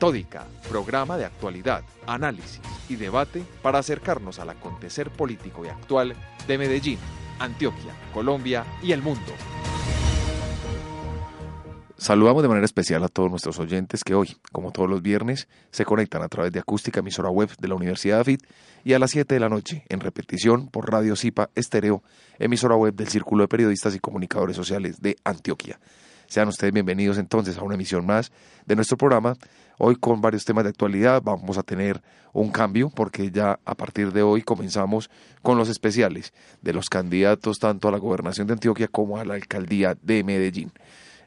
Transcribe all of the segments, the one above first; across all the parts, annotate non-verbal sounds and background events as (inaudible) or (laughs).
Metódica, programa de actualidad, análisis y debate para acercarnos al acontecer político y actual de Medellín, Antioquia, Colombia y el mundo. Saludamos de manera especial a todos nuestros oyentes que hoy, como todos los viernes, se conectan a través de Acústica, emisora web de la Universidad de AFIT, y a las 7 de la noche, en repetición por Radio Zipa Estéreo, emisora web del Círculo de Periodistas y Comunicadores Sociales de Antioquia. Sean ustedes bienvenidos entonces a una emisión más de nuestro programa. Hoy con varios temas de actualidad vamos a tener un cambio porque ya a partir de hoy comenzamos con los especiales de los candidatos tanto a la gobernación de Antioquia como a la alcaldía de Medellín.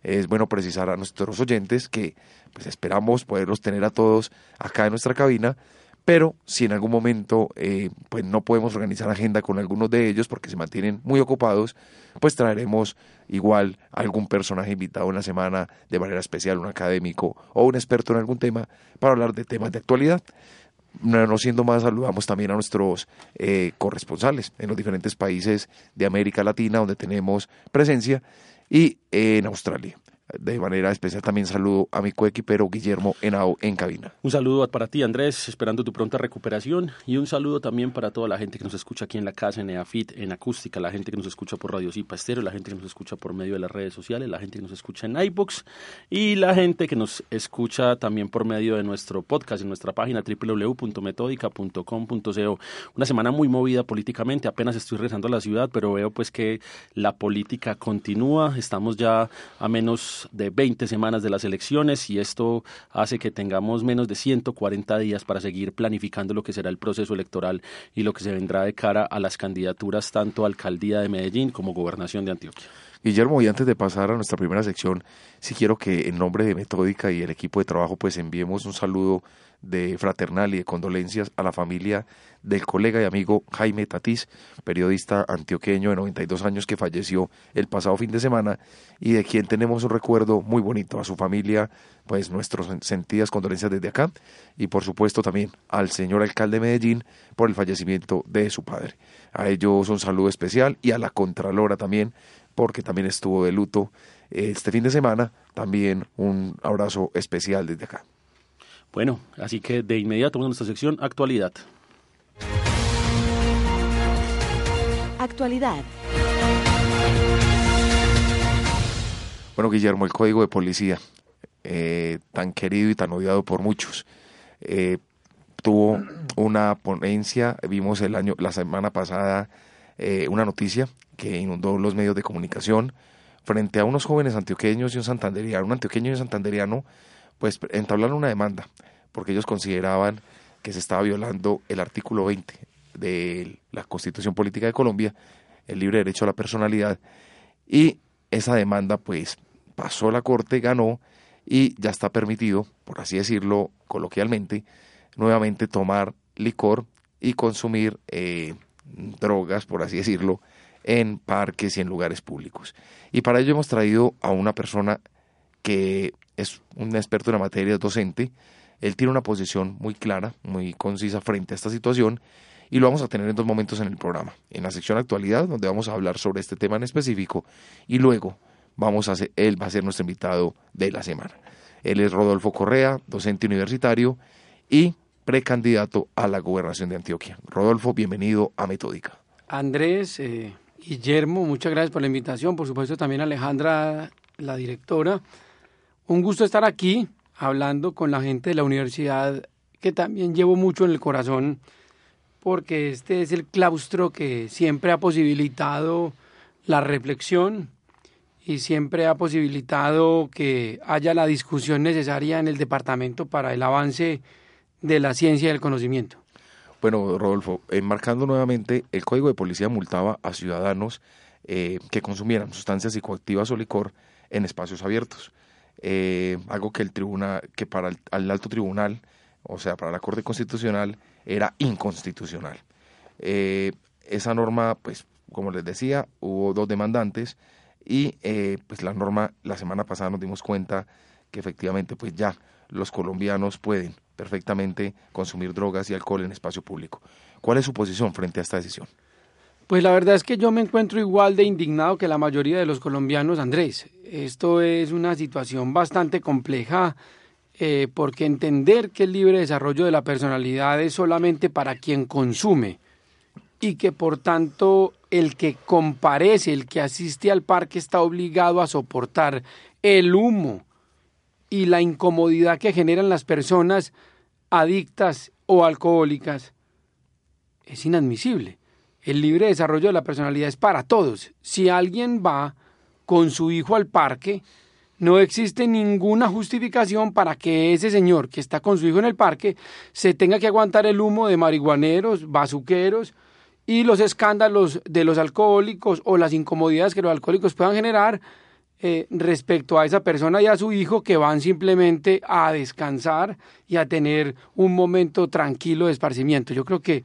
Es bueno precisar a nuestros oyentes que pues esperamos poderlos tener a todos acá en nuestra cabina, pero si en algún momento eh, pues no podemos organizar agenda con algunos de ellos porque se mantienen muy ocupados, pues traeremos igual algún personaje invitado en la semana de manera especial, un académico o un experto en algún tema para hablar de temas de actualidad. No siendo más, saludamos también a nuestros eh, corresponsales en los diferentes países de América Latina donde tenemos presencia y en Australia. De manera especial también saludo a mi coequipero Guillermo Henao en cabina. Un saludo para ti Andrés, esperando tu pronta recuperación y un saludo también para toda la gente que nos escucha aquí en la casa, en EAFIT, en acústica, la gente que nos escucha por Radio Zipa Estéreo, la gente que nos escucha por medio de las redes sociales, la gente que nos escucha en iBooks y la gente que nos escucha también por medio de nuestro podcast en nuestra página www.metodica.com.co. Una semana muy movida políticamente, apenas estoy regresando a la ciudad, pero veo pues que la política continúa, estamos ya a menos de 20 semanas de las elecciones y esto hace que tengamos menos de 140 días para seguir planificando lo que será el proceso electoral y lo que se vendrá de cara a las candidaturas tanto a alcaldía de Medellín como gobernación de Antioquia. Guillermo, y antes de pasar a nuestra primera sección, sí quiero que en nombre de Metódica y el equipo de trabajo pues enviemos un saludo de fraternal y de condolencias a la familia del colega y amigo Jaime Tatís, periodista antioqueño de 92 años que falleció el pasado fin de semana y de quien tenemos un recuerdo muy bonito a su familia, pues nuestras sentidas condolencias desde acá y por supuesto también al señor alcalde de Medellín por el fallecimiento de su padre. A ellos un saludo especial y a la Contralora también porque también estuvo de luto este fin de semana, también un abrazo especial desde acá. Bueno, así que de inmediato vamos a nuestra sección actualidad. Actualidad. Bueno, Guillermo, el código de policía, eh, tan querido y tan odiado por muchos, eh, tuvo una ponencia, vimos el año, la semana pasada eh, una noticia que inundó los medios de comunicación frente a unos jóvenes antioqueños y un santanderiano, un antioqueño y un santanderiano pues entablaron una demanda porque ellos consideraban que se estaba violando el artículo 20 de la Constitución Política de Colombia, el libre derecho a la personalidad, y esa demanda pues pasó a la Corte, ganó y ya está permitido, por así decirlo coloquialmente, nuevamente tomar licor y consumir eh, drogas, por así decirlo, en parques y en lugares públicos. Y para ello hemos traído a una persona que es un experto en la materia, es docente. Él tiene una posición muy clara, muy concisa frente a esta situación y lo vamos a tener en dos momentos en el programa. En la sección actualidad, donde vamos a hablar sobre este tema en específico y luego vamos a él va a ser nuestro invitado de la semana. Él es Rodolfo Correa, docente universitario y precandidato a la gobernación de Antioquia. Rodolfo, bienvenido a Metódica. Andrés, eh, Guillermo, muchas gracias por la invitación. Por supuesto, también Alejandra, la directora. Un gusto estar aquí hablando con la gente de la universidad que también llevo mucho en el corazón porque este es el claustro que siempre ha posibilitado la reflexión y siempre ha posibilitado que haya la discusión necesaria en el departamento para el avance de la ciencia y el conocimiento. Bueno, Rodolfo, enmarcando nuevamente, el Código de Policía multaba a ciudadanos eh, que consumieran sustancias psicoactivas o licor en espacios abiertos. Eh, algo que el tribunal, que para el, alto tribunal, o sea, para la Corte Constitucional, era inconstitucional. Eh, esa norma, pues, como les decía, hubo dos demandantes y pues la norma la semana pasada nos dimos cuenta que efectivamente pues ya los colombianos pueden perfectamente consumir drogas y alcohol en espacio público. ¿Cuál es su posición frente a esta decisión? Pues la verdad es que yo me encuentro igual de indignado que la mayoría de los colombianos, Andrés. Esto es una situación bastante compleja eh, porque entender que el libre desarrollo de la personalidad es solamente para quien consume y que por tanto el que comparece, el que asiste al parque está obligado a soportar el humo y la incomodidad que generan las personas adictas o alcohólicas es inadmisible. El libre desarrollo de la personalidad es para todos. Si alguien va con su hijo al parque, no existe ninguna justificación para que ese señor que está con su hijo en el parque se tenga que aguantar el humo de marihuaneros, bazuqueros y los escándalos de los alcohólicos o las incomodidades que los alcohólicos puedan generar eh, respecto a esa persona y a su hijo que van simplemente a descansar y a tener un momento tranquilo de esparcimiento. Yo creo que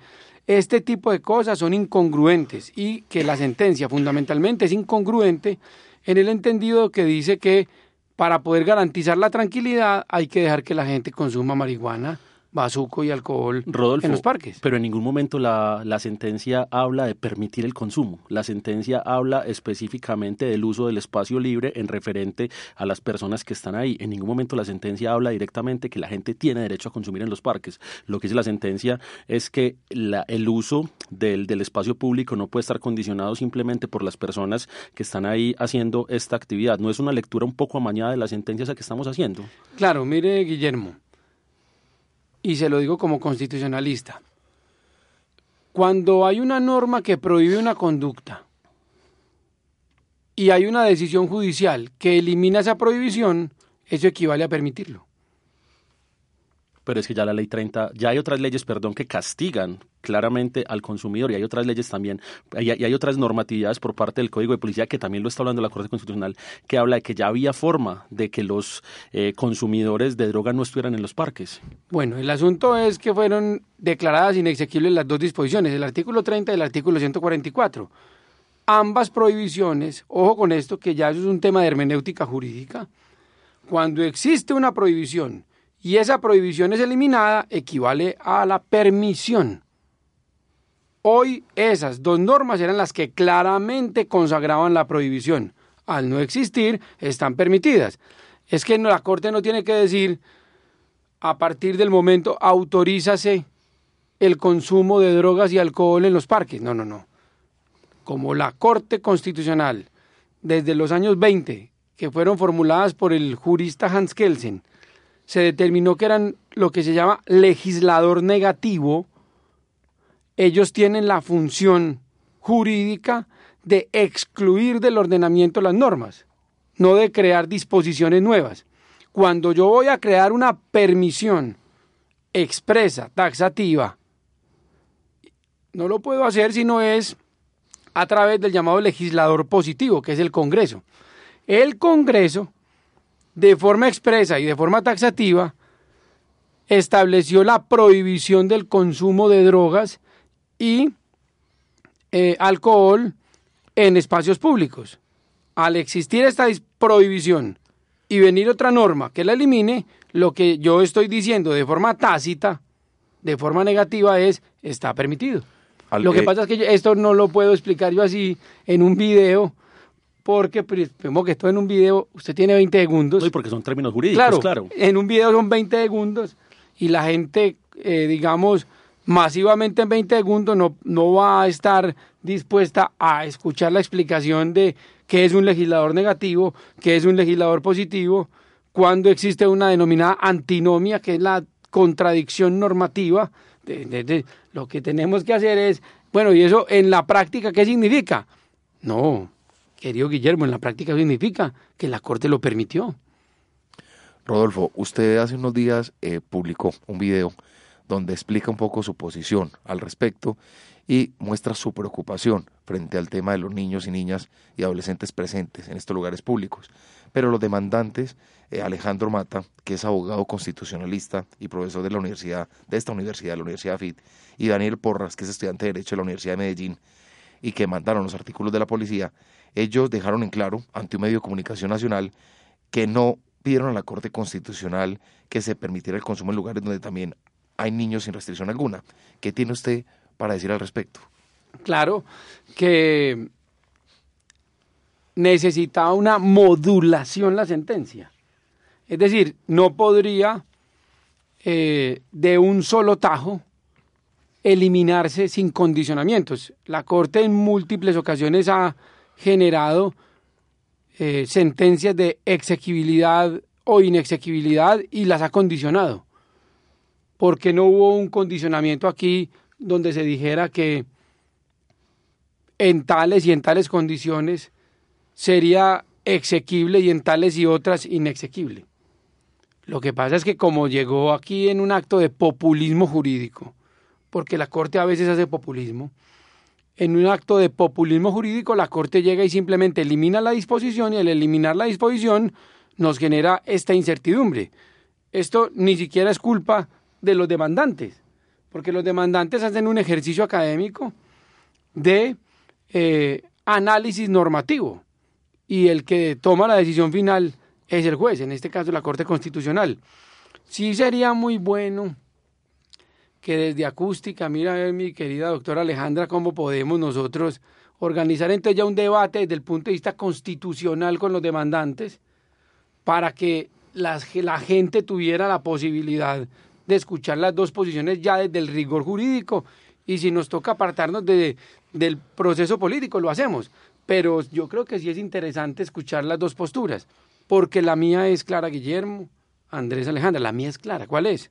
este tipo de cosas son incongruentes y que la sentencia fundamentalmente es incongruente en el entendido que dice que para poder garantizar la tranquilidad hay que dejar que la gente consuma marihuana bazuco y alcohol en los parques. Pero en ningún momento la, la, sentencia habla de permitir el consumo. La sentencia habla específicamente del uso del espacio libre en referente a las personas que están ahí. En ningún momento la sentencia habla directamente que la gente tiene derecho a consumir en los parques. Lo que dice la sentencia es que la, el uso del, del espacio público no puede estar condicionado simplemente por las personas que están ahí haciendo esta actividad. ¿No es una lectura un poco amañada de la sentencia esa que estamos haciendo? Claro, mire, Guillermo y se lo digo como constitucionalista, cuando hay una norma que prohíbe una conducta y hay una decisión judicial que elimina esa prohibición, eso equivale a permitirlo pero es que ya la ley 30, ya hay otras leyes, perdón, que castigan claramente al consumidor y hay otras leyes también, y hay, otras normatividades por parte del Código de Policía que también lo está hablando la Corte Constitucional, que habla de que ya había forma de que los eh, consumidores de droga no estuvieran en los parques. Bueno, el asunto es que fueron declaradas inexequibles las dos disposiciones, el artículo 30 y el artículo 144. Ambas prohibiciones, ojo con esto, que ya eso es un tema de hermenéutica jurídica, cuando existe una prohibición y esa prohibición es eliminada, equivale a la permisión. Hoy esas dos normas eran las que claramente consagraban la prohibición. Al no existir, están permitidas. Es que la Corte no tiene que decir, a partir del momento, autorízase el consumo de drogas y alcohol en los parques. No, no, no. Como la Corte Constitucional, desde los años 20, que fueron formuladas por el jurista Hans Kelsen, se determinó que eran lo que se llama legislador negativo, ellos tienen la función jurídica de excluir del ordenamiento las normas, no de crear disposiciones nuevas. Cuando yo voy a crear una permisión expresa, taxativa, no lo puedo hacer si no es a través del llamado legislador positivo, que es el Congreso. El Congreso de forma expresa y de forma taxativa, estableció la prohibición del consumo de drogas y eh, alcohol en espacios públicos. Al existir esta prohibición y venir otra norma que la elimine, lo que yo estoy diciendo de forma tácita, de forma negativa, es está permitido. lo que pasa es que esto no lo puedo explicar yo así en un video porque primero que esto en un video usted tiene 20 segundos. No, porque son términos jurídicos, claro, En un video son 20 segundos y la gente, eh, digamos, masivamente en 20 segundos no, no va a estar dispuesta a escuchar la explicación de qué es un legislador negativo, qué es un legislador positivo, cuando existe una denominada antinomia, que es la contradicción normativa. lo que tenemos que hacer es, bueno, ¿y eso en la práctica qué significa? No, querido Guillermo, en la práctica significa que la Corte lo permitió. Rodolfo, usted hace unos días eh, publicó un video donde explica un poco su posición al respecto y muestra su preocupación frente al tema de los niños y niñas y adolescentes presentes en estos lugares públicos. Pero los demandantes, eh, Alejandro Mata, que es abogado constitucionalista y profesor de la universidad, de esta universidad, la Universidad FIT, y Daniel Porras, que es estudiante de Derecho de la Universidad de Medellín, y que mandaron los artículos de la policía, ellos dejaron en claro ante un medio de comunicación nacional que no pidieron a la Corte Constitucional que se permitiera el consumo en lugares donde también hay niños sin restricción alguna. ¿Qué tiene usted para decir al respecto? Claro que necesitaba una modulación la sentencia. Es decir, no podría eh, de un solo tajo eliminarse sin condicionamientos. La Corte en múltiples ocasiones ha generado eh, sentencias de exequibilidad o inexequibilidad y las ha condicionado. Porque no hubo un condicionamiento aquí donde se dijera que en tales y en tales condiciones sería exequible y en tales y otras inexequible. Lo que pasa es que como llegó aquí en un acto de populismo jurídico, porque la Corte a veces hace populismo, en un acto de populismo jurídico la Corte llega y simplemente elimina la disposición y al eliminar la disposición nos genera esta incertidumbre. Esto ni siquiera es culpa de los demandantes, porque los demandantes hacen un ejercicio académico de eh, análisis normativo y el que toma la decisión final es el juez, en este caso la Corte Constitucional. Sí sería muy bueno que desde acústica, mira mi querida doctora Alejandra, cómo podemos nosotros organizar entonces ya un debate desde el punto de vista constitucional con los demandantes para que la gente tuviera la posibilidad de escuchar las dos posiciones ya desde el rigor jurídico y si nos toca apartarnos de, del proceso político, lo hacemos. Pero yo creo que sí es interesante escuchar las dos posturas, porque la mía es clara, Guillermo, Andrés Alejandra, la mía es clara. ¿Cuál es?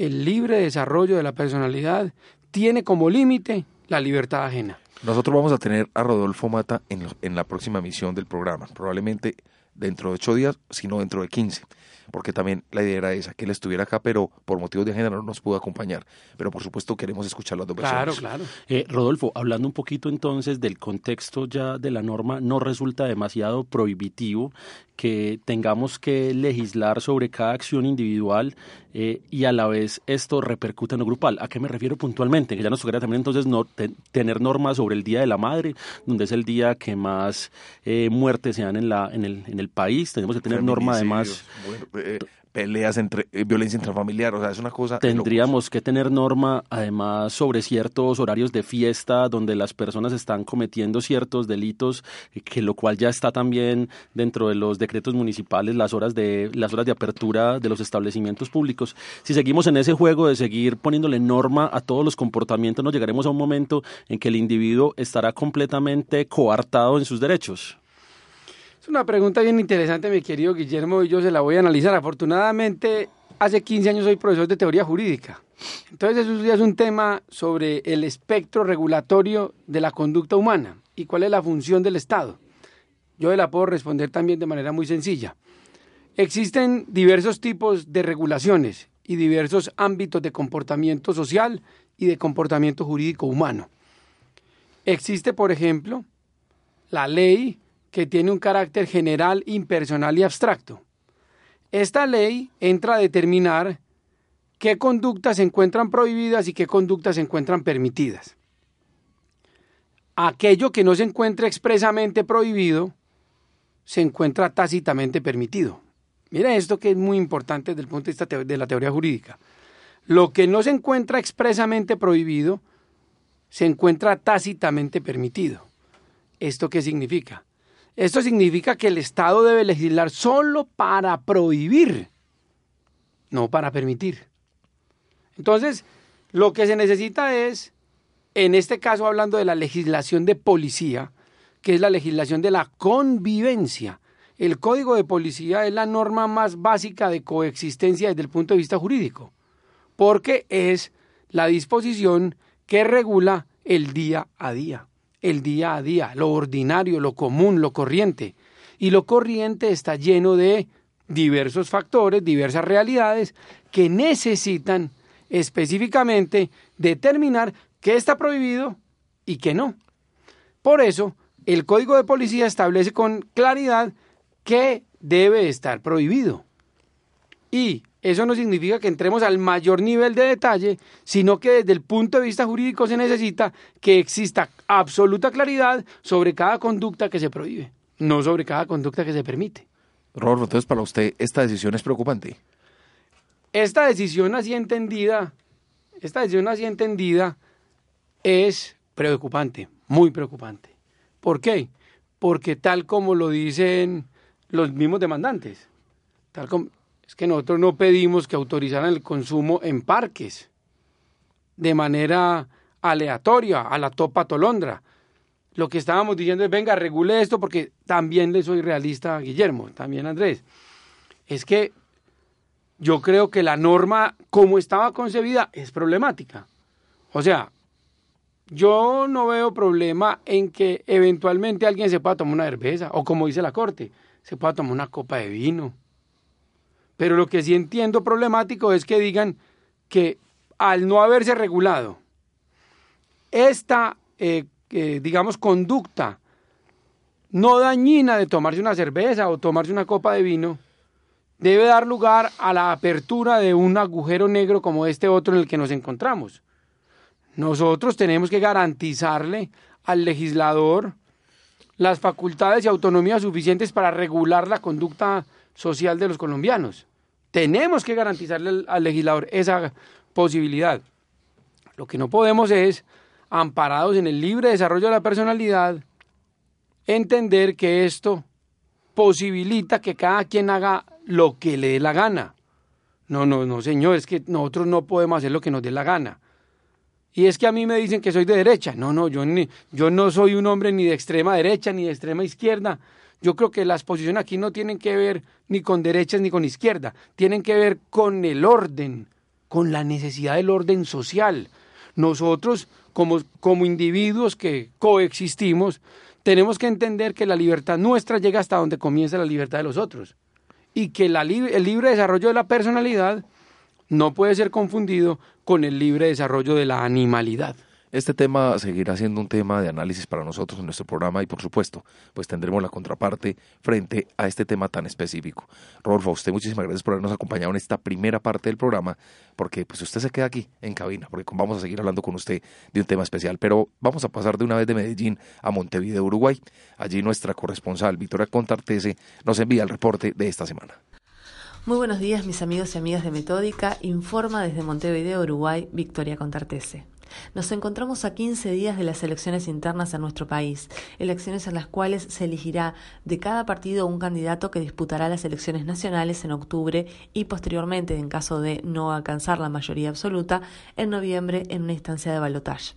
El libre desarrollo de la personalidad tiene como límite la libertad ajena. Nosotros vamos a tener a Rodolfo Mata en, en la próxima emisión del programa, probablemente dentro de ocho días, sino dentro de quince porque también la idea era esa, que él estuviera acá, pero por motivos de género no nos pudo acompañar. Pero por supuesto queremos escuchar las dos Claro, claro. Eh, Rodolfo, hablando un poquito entonces del contexto ya de la norma, no resulta demasiado prohibitivo que tengamos que legislar sobre cada acción individual eh, y a la vez esto repercute en lo grupal. ¿A qué me refiero puntualmente? Que ya nos tocaría también entonces no, tener normas sobre el Día de la Madre, donde es el día que más eh, muertes se dan en, la, en, el, en el país. Tenemos que tener norma además... Eh, peleas entre eh, violencia intrafamiliar, o sea, es una cosa. Tendríamos que tener norma, además, sobre ciertos horarios de fiesta donde las personas están cometiendo ciertos delitos, eh, que lo cual ya está también dentro de los decretos municipales, las horas de las horas de apertura de los establecimientos públicos. Si seguimos en ese juego de seguir poniéndole norma a todos los comportamientos, nos llegaremos a un momento en que el individuo estará completamente coartado en sus derechos. Es una pregunta bien interesante, mi querido Guillermo, y yo se la voy a analizar. Afortunadamente, hace 15 años soy profesor de teoría jurídica. Entonces, eso ya es un tema sobre el espectro regulatorio de la conducta humana y cuál es la función del Estado. Yo la puedo responder también de manera muy sencilla. Existen diversos tipos de regulaciones y diversos ámbitos de comportamiento social y de comportamiento jurídico humano. Existe, por ejemplo, la ley que tiene un carácter general, impersonal y abstracto. Esta ley entra a determinar qué conductas se encuentran prohibidas y qué conductas se encuentran permitidas. Aquello que no se encuentra expresamente prohibido se encuentra tácitamente permitido. Mira esto que es muy importante desde el punto de vista de la teoría jurídica. Lo que no se encuentra expresamente prohibido se encuentra tácitamente permitido. ¿Esto qué significa? Esto significa que el Estado debe legislar solo para prohibir, no para permitir. Entonces, lo que se necesita es, en este caso hablando de la legislación de policía, que es la legislación de la convivencia. El código de policía es la norma más básica de coexistencia desde el punto de vista jurídico, porque es la disposición que regula el día a día el día a día, lo ordinario, lo común, lo corriente. Y lo corriente está lleno de diversos factores, diversas realidades que necesitan específicamente determinar qué está prohibido y qué no. Por eso, el Código de Policía establece con claridad qué debe estar prohibido. Y eso no significa que entremos al mayor nivel de detalle, sino que desde el punto de vista jurídico se necesita que exista absoluta claridad sobre cada conducta que se prohíbe, no sobre cada conducta que se permite. Rodolfo, entonces para usted esta decisión es preocupante. Esta decisión así entendida, esta decisión así entendida es preocupante, muy preocupante. ¿Por qué? Porque tal como lo dicen los mismos demandantes, tal como es que nosotros no pedimos que autorizaran el consumo en parques de manera aleatoria, a la topa tolondra. Lo que estábamos diciendo es, venga, regule esto porque también le soy realista a Guillermo, también a Andrés. Es que yo creo que la norma como estaba concebida es problemática. O sea, yo no veo problema en que eventualmente alguien se pueda tomar una cerveza o como dice la corte, se pueda tomar una copa de vino pero lo que sí entiendo problemático es que digan que al no haberse regulado esta, eh, digamos, conducta no dañina de tomarse una cerveza o tomarse una copa de vino, debe dar lugar a la apertura de un agujero negro como este otro en el que nos encontramos. Nosotros tenemos que garantizarle al legislador las facultades y autonomía suficientes para regular la conducta social de los colombianos. Tenemos que garantizarle al, legislador esa posibilidad. Lo que no podemos es, amparados en el libre desarrollo de la personalidad, entender que esto posibilita que cada quien haga lo que le dé la gana. No, no, no, señor, es que nosotros no podemos hacer lo que nos dé la gana. Y es que a mí me dicen que soy de derecha. No, no, yo, ni, yo no soy un hombre ni de extrema derecha ni de extrema izquierda. Yo creo que las posiciones aquí no tienen que ver ni con derechas ni con izquierda, tienen que ver con el orden, con la necesidad del orden social. Nosotros, como, como individuos que coexistimos, tenemos que entender que la libertad nuestra llega hasta donde comienza la libertad de los otros y que el libre desarrollo de la personalidad no puede ser confundido con el libre desarrollo de la animalidad. Este tema seguirá siendo un tema de análisis para nosotros en nuestro programa y por supuesto, pues tendremos la contraparte frente a este tema tan específico. Rodolfo, usted muchísimas gracias por habernos acompañado en esta primera parte del programa, porque pues usted se queda aquí en cabina, porque vamos a seguir hablando con usted de un tema especial, pero vamos a pasar de una vez de Medellín a Montevideo, Uruguay. Allí nuestra corresponsal Victoria Contartese nos envía el reporte de esta semana. Muy buenos días mis amigos y amigas de Metódica, informa desde Montevideo, Uruguay, Victoria Contartese. Nos encontramos a 15 días de las elecciones internas en nuestro país, elecciones en las cuales se elegirá de cada partido un candidato que disputará las elecciones nacionales en octubre y posteriormente, en caso de no alcanzar la mayoría absoluta, en noviembre en una instancia de balotaje.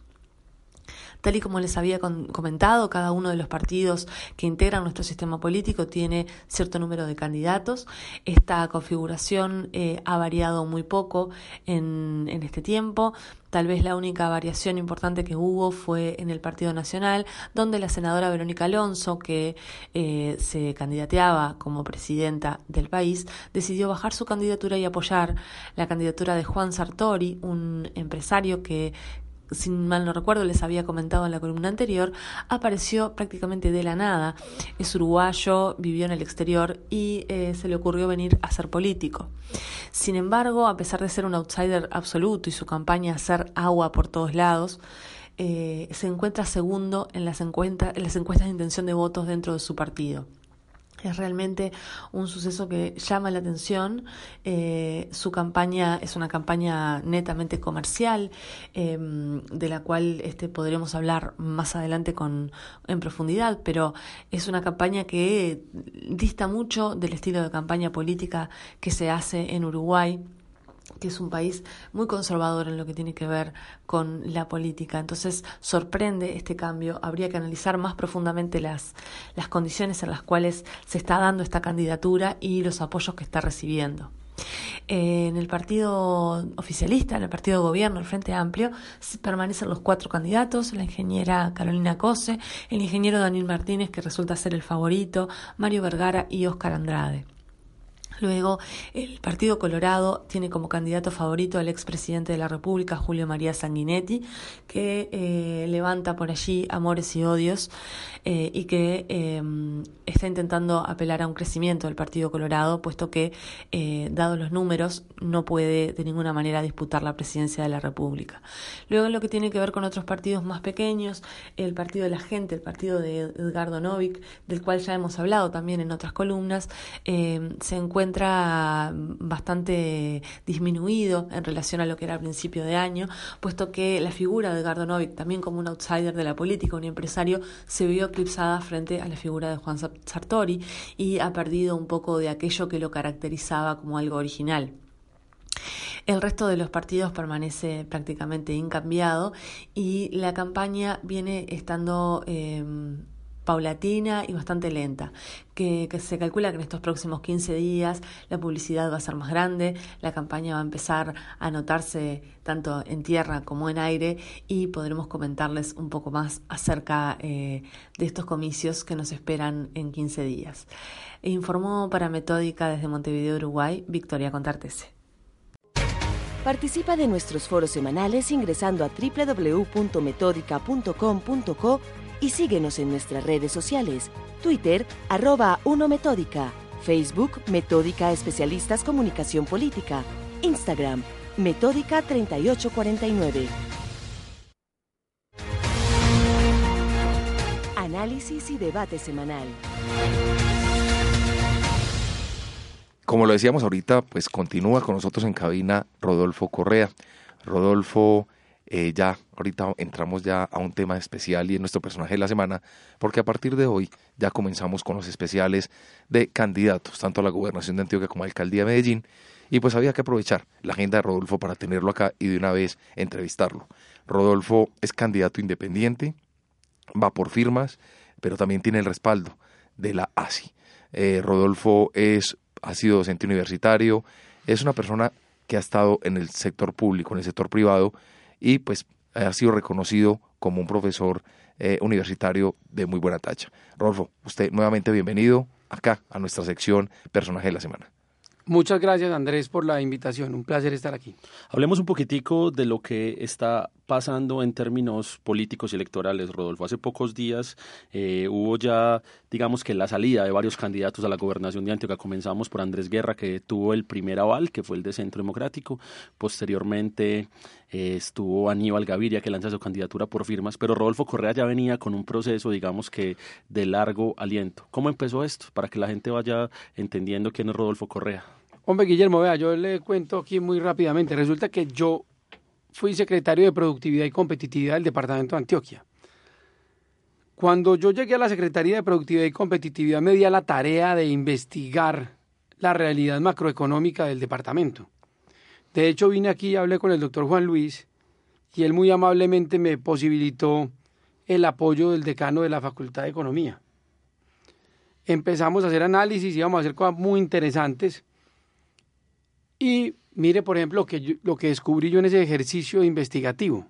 Tal y como les había comentado, cada uno de los partidos que integran nuestro sistema político tiene cierto número de candidatos. Esta configuración eh, ha variado muy poco en, este tiempo. Tal vez la única variación importante que hubo fue en el Partido Nacional, donde la senadora Verónica Alonso, que eh, se candidateaba como presidenta del país, decidió bajar su candidatura y apoyar la candidatura de Juan Sartori, un empresario que si mal no recuerdo, les había comentado en la columna anterior, apareció prácticamente de la nada. Es uruguayo, vivió en el exterior y eh, se le ocurrió venir a ser político. Sin embargo, a pesar de ser un outsider absoluto y su campaña hacer agua por todos lados, eh, se encuentra segundo en las, en las encuestas de intención de votos dentro de su partido. Es realmente un suceso que llama la atención. Eh, su campaña es una campaña netamente comercial, em, de la cual este, podremos hablar más adelante con, en profundidad, pero es una campaña que dista mucho del estilo de campaña política que se hace en Uruguay que es un país muy conservador en lo que tiene que ver con la política. Entonces sorprende este cambio. Habría que analizar más profundamente las, las condiciones en las cuales se está dando esta candidatura y los apoyos que está recibiendo. Eh, en el partido oficialista, en el partido de gobierno, el Frente Amplio, permanecen los cuatro candidatos, la ingeniera Carolina Cose, el ingeniero Daniel Martínez, que resulta ser el favorito, Mario Vergara y Óscar Andrade. Luego, el Partido Colorado tiene como candidato favorito al expresidente de la República, Julio María Sanguinetti, que eh, levanta por allí amores y odios eh, y que em, está intentando apelar a un crecimiento del Partido Colorado, puesto que, eh, dados los números, no puede de ninguna manera disputar la presidencia de la República. Luego, en lo que tiene que ver con otros partidos más pequeños, el Partido de la Gente, el partido de Edgardo Novik, del cual ya hemos hablado también en otras columnas, se encuentra bastante disminuido en relación a lo que era al principio de año, puesto que la figura de Edgardo Novik, también como un outsider de la política, un empresario, se vio eclipsada frente a la figura de Juan Sartori y ha perdido un poco de aquello que lo caracterizaba como algo original. El resto de los partidos permanece prácticamente incambiado y la campaña viene estando eh, paulatina y bastante lenta, que, se calcula que en estos próximos 15 días la publicidad va a ser más grande, la campaña va a empezar a notarse tanto en tierra como en aire y podremos comentarles un poco más acerca eh, de estos comicios que nos esperan en 15 días. Informó para Metódica desde Montevideo, Uruguay, Victoria Contartese. Participa de nuestros foros semanales ingresando a www.metódica.com.co y síguenos en nuestras redes sociales, Twitter, arroba 1 Metódica, Facebook, Metódica Especialistas Comunicación Política, Instagram, Metódica 3849. Análisis y debate semanal. Como lo decíamos ahorita, pues continúa con nosotros en cabina Rodolfo Correa. Rodolfo eh, ya ahorita entramos ya a un tema especial y en nuestro personaje de la semana, porque a partir de hoy ya comenzamos con los especiales de candidatos, tanto a la gobernación de Antioquia como a la alcaldía de Medellín, y pues había que aprovechar la agenda de Rodolfo para tenerlo acá y de una vez entrevistarlo. Rodolfo es candidato independiente, va por firmas, pero también tiene el respaldo de la ASI. Eh, Rodolfo es, ha sido docente universitario, es una persona que ha estado en el sector público, en el sector privado, y pues ha sido reconocido como un profesor eh, universitario de muy buena tacha. Rolfo, usted nuevamente bienvenido acá a nuestra sección Personaje de la Semana. Muchas gracias Andrés por la invitación, un placer estar aquí. Hablemos un poquitico de lo que está pasando en términos políticos y electorales, Rodolfo. Hace pocos días eh, hubo ya, digamos que la salida de varios candidatos a la gobernación de Antioquia. Comenzamos por Andrés Guerra, que tuvo el primer aval, que fue el de Centro Democrático. Posteriormente eh, estuvo Aníbal Gaviria, que lanza su candidatura por firmas, pero Rodolfo Correa ya venía con un proceso, digamos que de largo aliento. ¿Cómo empezó esto? Para que la gente vaya entendiendo quién es Rodolfo Correa. Hombre, Guillermo, vea, yo le cuento aquí muy rápidamente. Resulta que yo fui secretario de Productividad y Competitividad del Departamento de Antioquia. Cuando yo llegué a la Secretaría de Productividad y Competitividad me di a la tarea de investigar la realidad macroeconómica del departamento. De hecho, vine aquí y hablé con el doctor Juan Luis y él muy amablemente me posibilitó el apoyo del decano de la Facultad de Economía. Empezamos a hacer análisis, íbamos a hacer cosas muy interesantes y Mire, por ejemplo, lo que, lo que descubrí yo en ese ejercicio investigativo.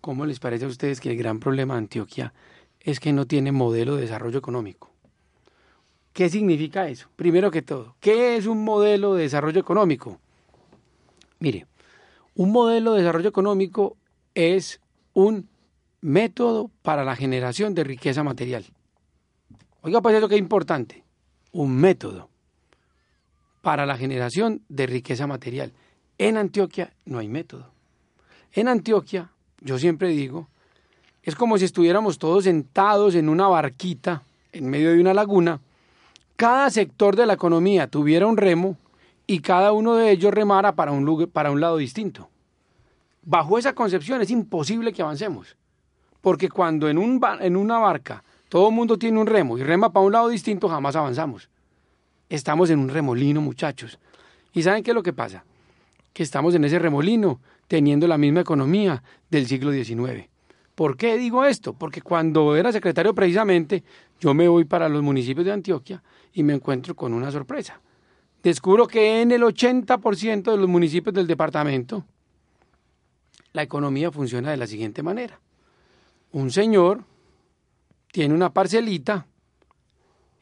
¿Cómo les parece a ustedes que el gran problema de Antioquia es que no tiene modelo de desarrollo económico? ¿Qué significa eso? Primero que todo, ¿qué es un modelo de desarrollo económico? Mire, un modelo de desarrollo económico es un método para la generación de riqueza material. Oiga, pues eso que es importante, un método para la generación de riqueza material. En Antioquia no hay método. En Antioquia, yo siempre digo, es como si estuviéramos todos sentados en una barquita en medio de una laguna, cada sector de la economía tuviera un remo y cada uno de ellos remara para un, para un lado distinto. Bajo esa concepción es imposible que avancemos, porque cuando en, un, en una barca todo el mundo tiene un remo y rema para un lado distinto, jamás avanzamos. Estamos en un remolino, muchachos. ¿Y saben qué es lo que pasa? Que estamos en ese remolino teniendo la misma economía del siglo XIX. ¿Por qué digo esto? Porque cuando era secretario precisamente, yo me voy para los municipios de Antioquia y me encuentro con una sorpresa. Descubro que en el 80% de los municipios del departamento la economía funciona de la siguiente manera. Un señor tiene una parcelita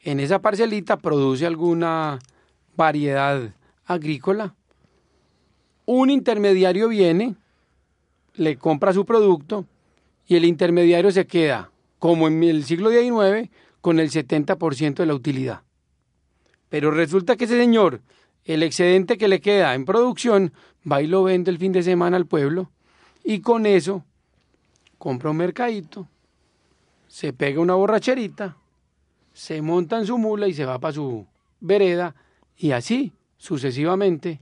en esa parcelita produce alguna variedad agrícola, un intermediario viene, le compra su producto y el intermediario se queda, como en el siglo XIX, con el 70% de la utilidad. Pero resulta que ese señor, el excedente que le queda en producción, va y lo vende el fin de semana al pueblo y con eso compra un mercadito, se pega una borracherita, se monta en su mula y se va para su vereda y así sucesivamente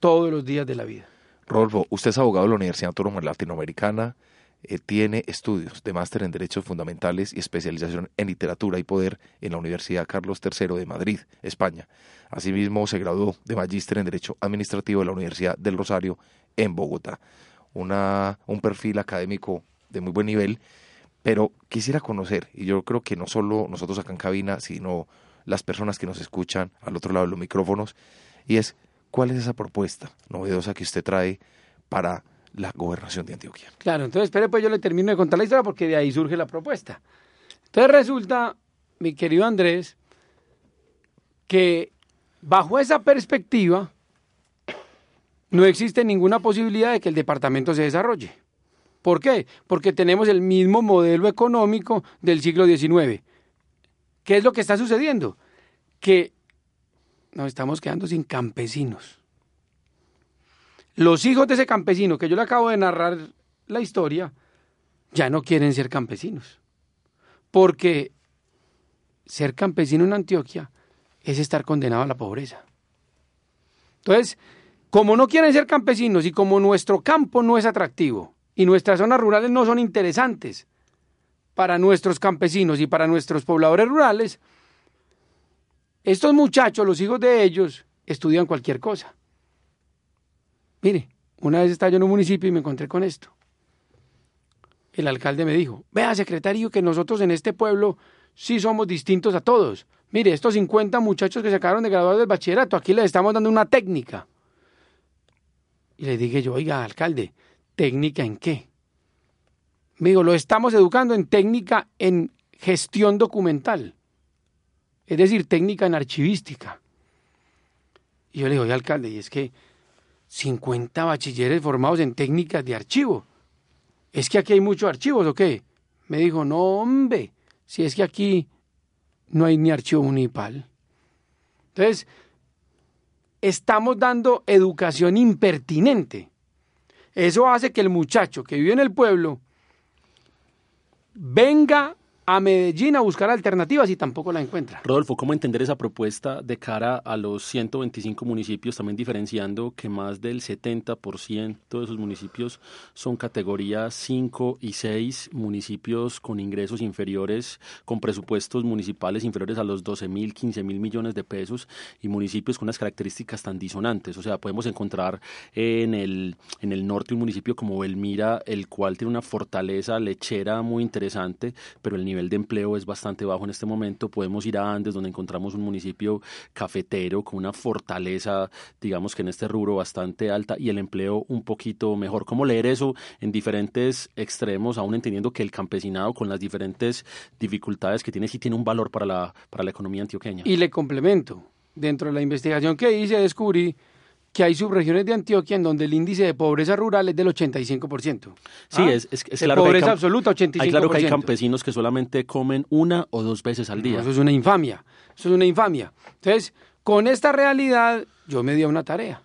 todos los días de la vida. Rodolfo, usted es abogado de la Universidad Autónoma Latinoamericana, eh, tiene estudios de máster en Derechos Fundamentales y especialización en Literatura y Poder en la Universidad Carlos III de Madrid, España. Asimismo, se graduó de magíster en Derecho Administrativo de la Universidad del Rosario en Bogotá. Una, un perfil académico de muy buen nivel, pero quisiera conocer, y yo creo que no solo nosotros acá en cabina, sino las personas que nos escuchan al otro lado de los micrófonos, y es cuál es esa propuesta novedosa que usted trae para la gobernación de Antioquia. Claro, entonces espere, pues yo le termino de contar la historia porque de ahí surge la propuesta. Entonces resulta, mi querido Andrés, que bajo esa perspectiva no existe ninguna posibilidad de que el departamento se desarrolle. ¿Por qué? Porque tenemos el mismo modelo económico del siglo XIX. ¿Qué es lo que está sucediendo? Que nos estamos quedando sin campesinos. Los hijos de ese campesino, que yo le acabo de narrar la historia, ya no quieren ser campesinos. Porque ser campesino en Antioquia es estar condenado a la pobreza. Entonces, como no quieren ser campesinos y como nuestro campo no es atractivo y nuestras zonas rurales no son interesantes para nuestros campesinos y para nuestros pobladores rurales, estos muchachos, los hijos de ellos, estudian cualquier cosa. Mire, una vez estaba yo en un municipio y me encontré con esto. El alcalde me dijo, vea secretario que nosotros en este pueblo sí somos distintos a todos. Mire, estos 50 muchachos que se acabaron de graduar del bachillerato, aquí les estamos dando una técnica. Y le dije yo, oiga, alcalde, ¿técnica en qué? Me dijo, lo estamos educando en técnica en gestión documental es decir, técnica en archivística. Y yo le digo, oye, alcalde, y es que 50 bachilleres formados en técnicas de archivo. ¿Es que aquí hay muchos archivos o qué? Me dijo, no, hombre, si es que aquí no hay ni archivo municipal. Entonces, estamos dando educación impertinente. Eso hace que el muchacho que vive en el pueblo venga a Medellín a buscar alternativas y tampoco la encuentra. Rodolfo, ¿cómo entender esa propuesta de cara a los 125 municipios, también diferenciando que más del 70% de esos municipios son categorías 5 y 6, municipios con ingresos inferiores, con presupuestos municipales inferiores a los 12 mil, 15 mil millones de pesos y municipios con unas características tan disonantes? O sea, podemos encontrar en el, en el norte un municipio como Belmira, el cual tiene una fortaleza lechera muy interesante, pero el nivel de empleo es bastante bajo en este momento. Podemos ir a Andes, donde encontramos un municipio cafetero con una fortaleza, digamos que en este rubro bastante alta y el empleo un poquito mejor. ¿Cómo leer eso en diferentes extremos, aún entendiendo que el campesinado con las diferentes dificultades que tiene sí tiene un valor para la, para la economía antioqueña? Y le complemento. Dentro de la investigación que hice descubrí que hay subregiones de Antioquia en donde el índice de pobreza rural es del 85%. Sí, es, es, es claro pobreza que hay, absoluta, 85%. Hay claro que hay campesinos que solamente comen una o dos veces al día. No, eso es una infamia, eso es una infamia. Entonces, con esta realidad, yo me di a una tarea.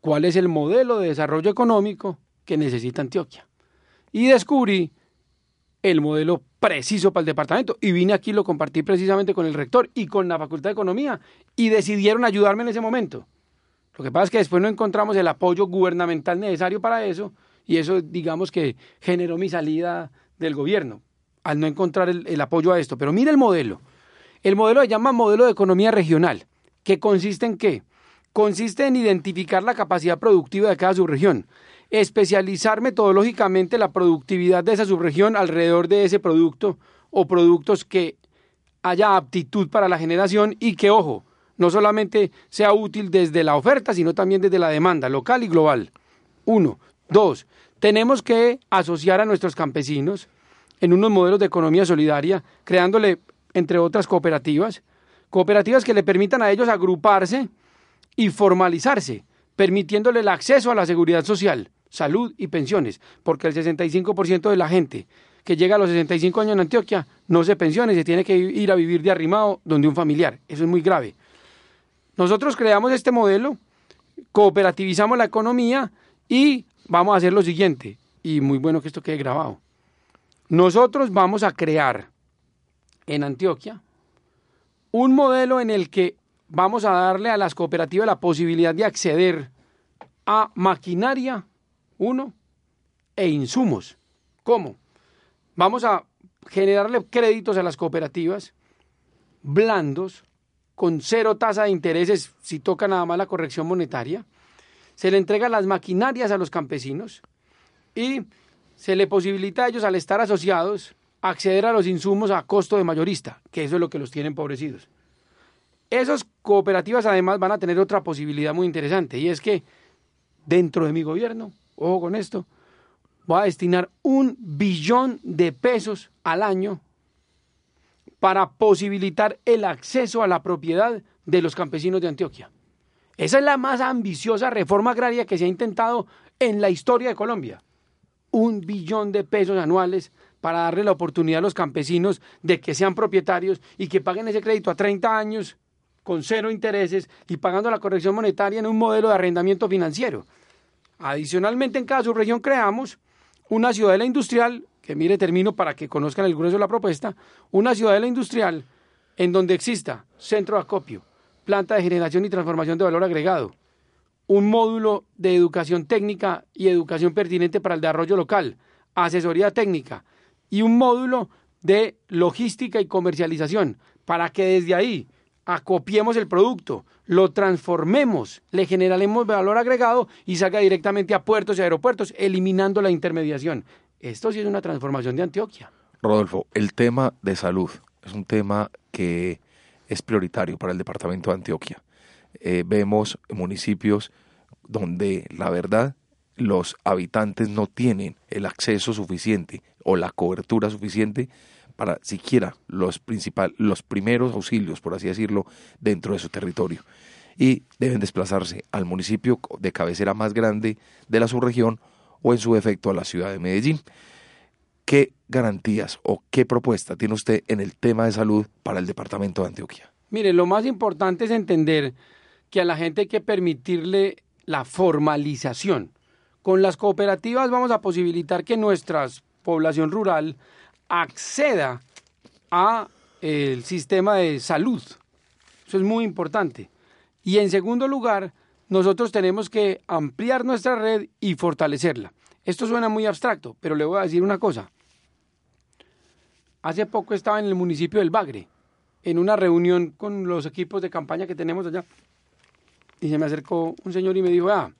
¿Cuál es el modelo de desarrollo económico que necesita Antioquia? Y descubrí el modelo preciso para el departamento. Y vine aquí, lo compartí precisamente con el rector y con la Facultad de Economía. Y decidieron ayudarme en ese momento. Lo que pasa es que después no encontramos el apoyo gubernamental necesario para eso y eso digamos que generó mi salida del gobierno al no encontrar el, apoyo a esto. Pero mire el modelo. El modelo se llama modelo de economía regional, que consiste en qué? Consiste en identificar la capacidad productiva de cada subregión, especializar metodológicamente la productividad de esa subregión alrededor de ese producto o productos que haya aptitud para la generación y que, ojo, no solamente sea útil desde la oferta, sino también desde la demanda local y global. Uno. Dos, tenemos que asociar a nuestros campesinos en unos modelos de economía solidaria, creándole, entre otras cooperativas, Cooperativas que le permitan a ellos agruparse y formalizarse, permitiéndole el acceso a la seguridad social, salud y pensiones, porque el 65% de la gente que llega a los 65 años en Antioquia no se pensiona y se tiene que ir a vivir de arrimado donde un familiar. Eso es muy grave. Nosotros creamos este modelo, cooperativizamos la economía y vamos a hacer lo siguiente, y muy bueno que esto quede grabado. Nosotros vamos a crear en Antioquia un modelo en el que vamos a darle a las cooperativas la posibilidad de acceder a maquinaria, uno, e insumos. ¿Cómo? Vamos a generarle créditos a las cooperativas blandos, con cero tasa de intereses si toca nada más la corrección monetaria. Se le entrega las maquinarias a los campesinos y se le posibilita a ellos, al estar asociados, acceder a los insumos a costo de mayorista, que eso es lo que los tiene empobrecidos. Esas cooperativas además van a tener otra posibilidad muy interesante y es que dentro de mi gobierno, ojo con esto, voy a destinar un billón de pesos al año para posibilitar el acceso a la propiedad de los campesinos de Antioquia. Esa es la más ambiciosa reforma agraria que se ha intentado en la historia de Colombia. Un billón de pesos anuales para darle la oportunidad a los campesinos de que sean propietarios y que paguen ese crédito a 30 años con cero intereses y pagando la corrección monetaria en un modelo de arrendamiento financiero. Adicionalmente, en cada subregión creamos una ciudadela industrial, mire, termino para que conozcan el grueso de la propuesta, una ciudadela industrial en donde exista centro de acopio, planta de generación y transformación de valor agregado, un módulo de educación técnica y educación pertinente para el desarrollo local, asesoría técnica y un módulo de logística y comercialización, para que desde ahí acopiemos el producto, lo transformemos, le generaremos valor agregado y salga directamente a puertos y aeropuertos, eliminando la intermediación. Esto sí es una transformación de Antioquia. Rodolfo, el tema de salud es un tema que es prioritario para el departamento de Antioquia. Eh, vemos municipios donde la verdad los habitantes no tienen el acceso suficiente o la cobertura suficiente para siquiera los, principal, los primeros auxilios, por así decirlo, dentro de su territorio. Y deben desplazarse al municipio de cabecera más grande de la subregión o en su defecto a la ciudad de Medellín. ¿Qué garantías o qué propuesta tiene usted en el tema de salud para el departamento de Antioquia? Mire, lo más importante es entender que a la gente hay que permitirle la formalización. Con las cooperativas vamos a posibilitar que nuestra población rural acceda a el sistema de salud. Eso es muy importante. Y en segundo lugar, nosotros tenemos que ampliar nuestra red y fortalecerla. Esto suena muy abstracto, pero le voy a decir una cosa. Hace poco estaba en el municipio del Bagre, en una reunión con los equipos de campaña que tenemos allá, y se me acercó un señor y me dijo, ah,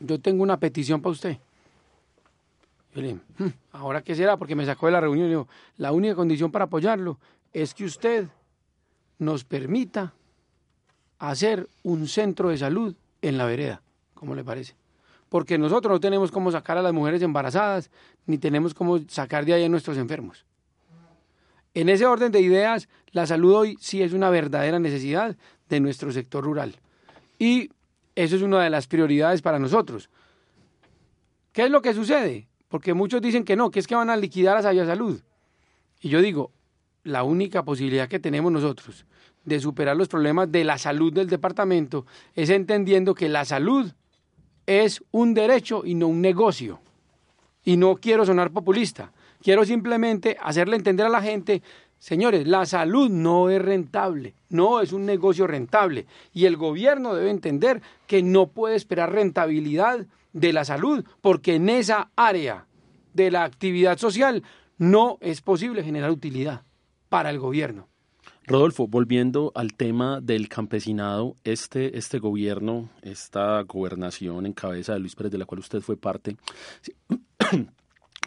yo tengo una petición para usted. Le hmm, ¿ahora qué será? Porque me sacó de la reunión y dijo, la única condición para apoyarlo es que usted nos permita hacer un centro de salud en la vereda. ¿Cómo le parece? Porque nosotros no tenemos cómo sacar a las mujeres embarazadas, ni tenemos cómo sacar de ahí a nuestros enfermos. En ese orden de ideas, la salud hoy sí es una verdadera necesidad de nuestro sector rural. Y eso es una de las prioridades para nosotros. ¿Qué es lo que sucede? Porque muchos dicen que no, que es que van a liquidar a Sabia Salud. Y yo digo, la única posibilidad que tenemos nosotros de superar los problemas de la salud del departamento es entendiendo que la salud es un derecho y no un negocio. Y no quiero sonar populista, quiero simplemente hacerle entender a la gente, señores, la salud no es rentable, no es un negocio rentable. Y el gobierno debe entender que no puede esperar rentabilidad de la salud, porque en esa área de la actividad social no es posible generar utilidad para el gobierno. Rodolfo, volviendo al tema del campesinado, este, este gobierno, esta gobernación en cabeza de Luis Pérez, de la cual usted fue parte, (clears throat)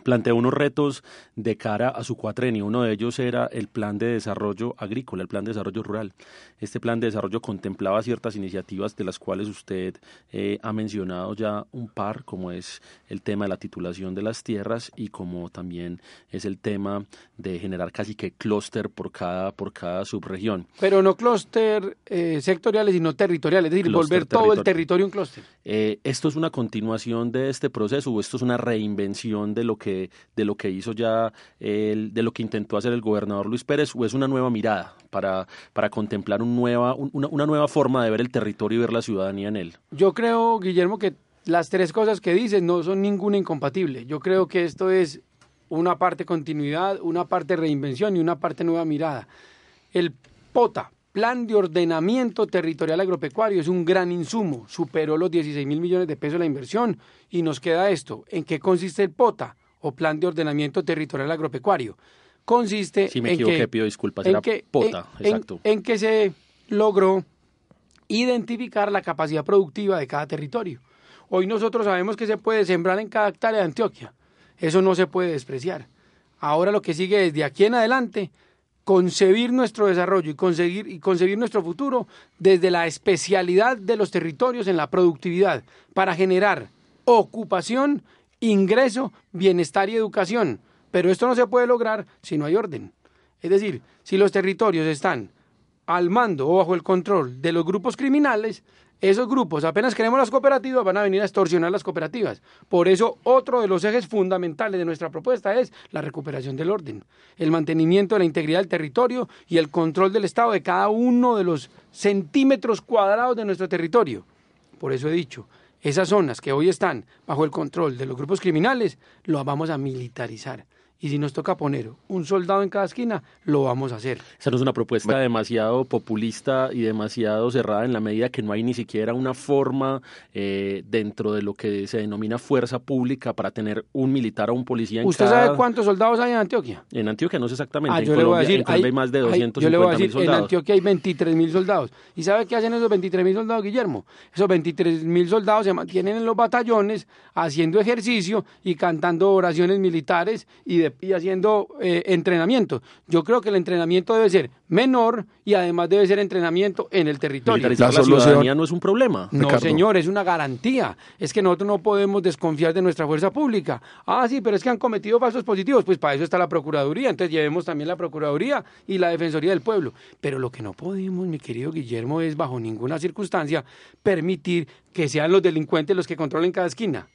planteó unos retos de cara a su cuatrenio. Uno de ellos era el plan de desarrollo agrícola, el plan de desarrollo rural. Este plan de desarrollo contemplaba ciertas iniciativas de las cuales usted eh, ha mencionado ya un par, como es el tema de la titulación de las tierras y como también es el tema de generar casi que clúster por cada, por cada subregión. Pero no clúster eh, sectoriales, sino territoriales, es decir, volver todo el territorio un clúster. Eh, ¿Esto es una continuación de este proceso o esto es una reinvención de lo que, de lo que hizo ya, el, de lo que intentó hacer el gobernador Luis Pérez o es una nueva mirada para, para contemplar un nueva, una, una nueva forma de ver el territorio y ver la ciudadanía en él? Yo creo, Guillermo, que las tres cosas que dices no son ninguna incompatible. Yo creo que esto es una parte continuidad, una parte reinvención y una parte nueva mirada. El POTA, Plan de Ordenamiento Territorial Agropecuario, es un gran insumo, superó los 16 mil millones de pesos la inversión y nos queda esto. ¿En qué consiste el POTA o Plan de Ordenamiento Territorial Agropecuario? Consiste si me en equivoqué, que, pido disculpas, en era que, POTA, en- exacto. en que se logró identificar la capacidad productiva de cada territorio. Hoy nosotros sabemos que se puede sembrar en cada hectárea de Antioquia. Eso no se puede despreciar. Ahora lo que sigue desde aquí en adelante, concebir nuestro desarrollo y, conseguir, y concebir nuestro futuro desde la especialidad de los territorios en la productividad para generar ocupación, ingreso, bienestar y educación. Pero esto no se puede lograr si no hay orden. Es decir, si los territorios están al mando o bajo el control de los grupos criminales, esos grupos, apenas queremos las cooperativas, van a venir a extorsionar las cooperativas. Por eso, otro de los ejes fundamentales de nuestra propuesta es la recuperación del orden, el mantenimiento de la integridad del territorio y el control del Estado de cada uno de los centímetros cuadrados de nuestro territorio. Por eso he dicho, esas zonas que hoy están bajo el control de los grupos criminales, lo vamos a militarizar. Y si nos toca poner un soldado en cada esquina, lo vamos a hacer. Esa no es una propuesta demasiado populista y demasiado cerrada en la medida que no hay ni siquiera una forma eh, dentro de lo que se denomina fuerza pública para tener un militar o un policía en ¿Usted cada... sabe cuántos soldados hay en Antioquia? En Antioquia no sé exactamente, Ah, en yo le voy a Colombia, decir, en Colombia hay, hay- más de hay- 250 yo le voy a mil decir, en. Antioquia hay 23 mil soldados. ¿Y sabe qué hacen esos 23 mil soldados, Guillermo? Esos 23 mil soldados se mantienen en los batallones haciendo ejercicio y cantando oraciones militares y, de- y haciendo eh, entrenamiento. Yo creo que el entrenamiento debe ser menor y además debe ser entrenamiento en el territorio. La la, solución- ciudadanía no es un problema. No, Ricardo. señor, es una garantía. Es que nosotros no podemos desconfiar de nuestra fuerza pública. Ah, sí, pero es que han cometido falsos positivos. Pues para eso está la Procuraduría. Entonces llevemos también la Procuraduría y la Defensoría del Pueblo. Pero lo que no podemos, mi querido Guillermo, es bajo ninguna circunstancia permitir que sean los delincuentes los que controlen cada esquina.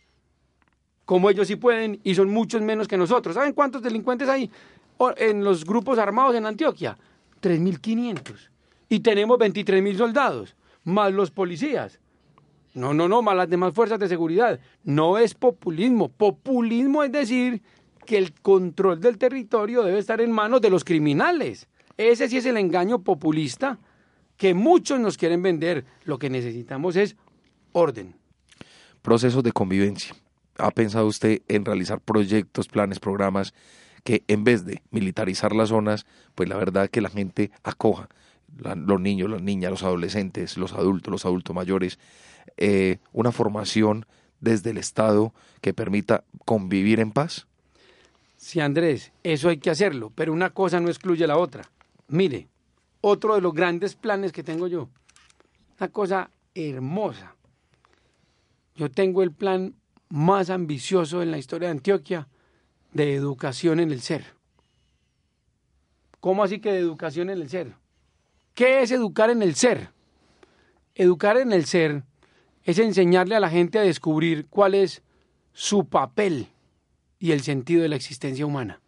Como ellos sí pueden y son muchos menos que nosotros. ¿Saben cuántos delincuentes hay en los grupos armados en Antioquia? 3.500. Y tenemos 23.000 soldados, más los policías. No, no, no, más las demás fuerzas de seguridad. No es populismo. Populismo es decir que el control del territorio debe estar en manos de los criminales. Ese sí es el engaño populista que muchos nos quieren vender. Lo que necesitamos es orden. procesos de convivencia. ¿Ha pensado usted en realizar proyectos, planes, programas que en vez de militarizar las zonas, pues la verdad que la gente acoja, los niños, las niñas, los adolescentes, los adultos, los adultos mayores, eh, una formación desde el Estado que permita convivir en paz? Sí, Andrés, eso hay que hacerlo, pero una cosa no excluye la otra. Mire, otro de los grandes planes que tengo yo, una cosa hermosa. Yo tengo el plan más ambicioso en la historia de Antioquia de educación en el ser. ¿Cómo así que de educación en el ser? ¿Qué es educar en el ser? Educar en el ser es enseñarle a la gente a descubrir cuál es su papel y el sentido de la existencia humana.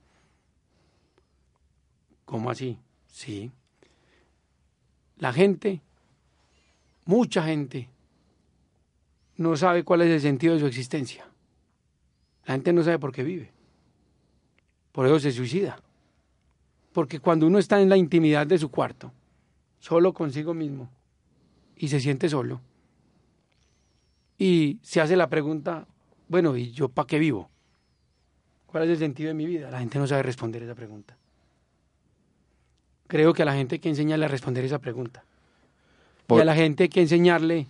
¿Cómo así? Sí. La gente, mucha gente, no sabe cuál es el sentido de su existencia. La gente no sabe por qué vive. Por eso se suicida. Porque cuando uno está en la intimidad de su cuarto, solo consigo mismo, y se siente solo, y se hace la pregunta, bueno, ¿y yo para qué vivo? ¿Cuál es el sentido de mi vida? La gente no sabe responder esa pregunta. Creo que a la gente hay que enseñarle a responder esa pregunta. Por- Y a la gente hay que enseñarle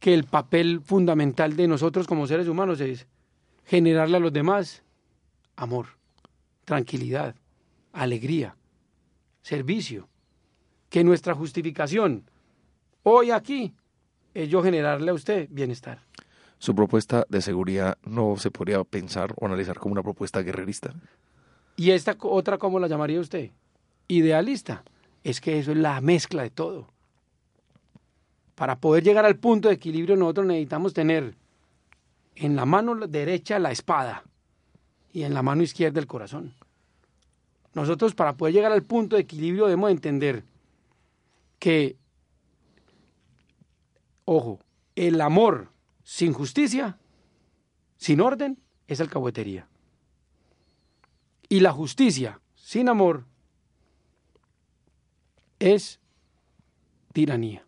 que el papel fundamental de nosotros como seres humanos es generarle a los demás amor, tranquilidad, alegría, servicio. Que nuestra justificación hoy aquí es yo generarle a usted bienestar. Su propuesta de seguridad no se podría pensar o analizar como una propuesta guerrerista. ¿Y esta otra cómo la llamaría usted? Idealista. Es que eso es la mezcla de todo. Para poder llegar al punto de equilibrio nosotros necesitamos tener en la mano derecha la espada y en la mano izquierda el corazón. Nosotros para poder llegar al punto de equilibrio debemos entender que, ojo, el amor sin justicia, sin orden, es alcahuetería. Y la justicia sin amor es tiranía.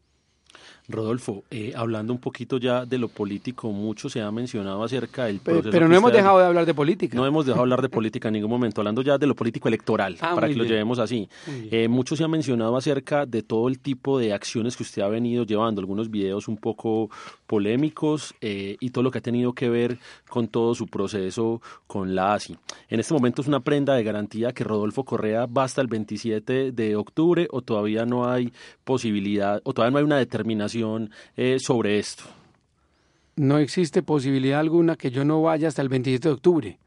Rodolfo, eh, hablando un poquito ya de lo político, mucho se ha mencionado acerca del proceso. Pero, no hemos dejado de hablar de política. No hemos dejado de hablar de política en ningún momento, hablando ya de lo político electoral, ah, para que lo llevemos así. Eh, mucho se ha mencionado acerca de todo el tipo de acciones que usted ha venido llevando, algunos videos un poco polémicos eh, y todo lo que ha tenido que ver con todo su proceso con la ASI. En este momento es una prenda de garantía que Rodolfo Correa va hasta el 27 de octubre o todavía no hay posibilidad o todavía no hay una determinación eh, sobre esto? No existe posibilidad alguna que yo no vaya hasta el 27 de octubre.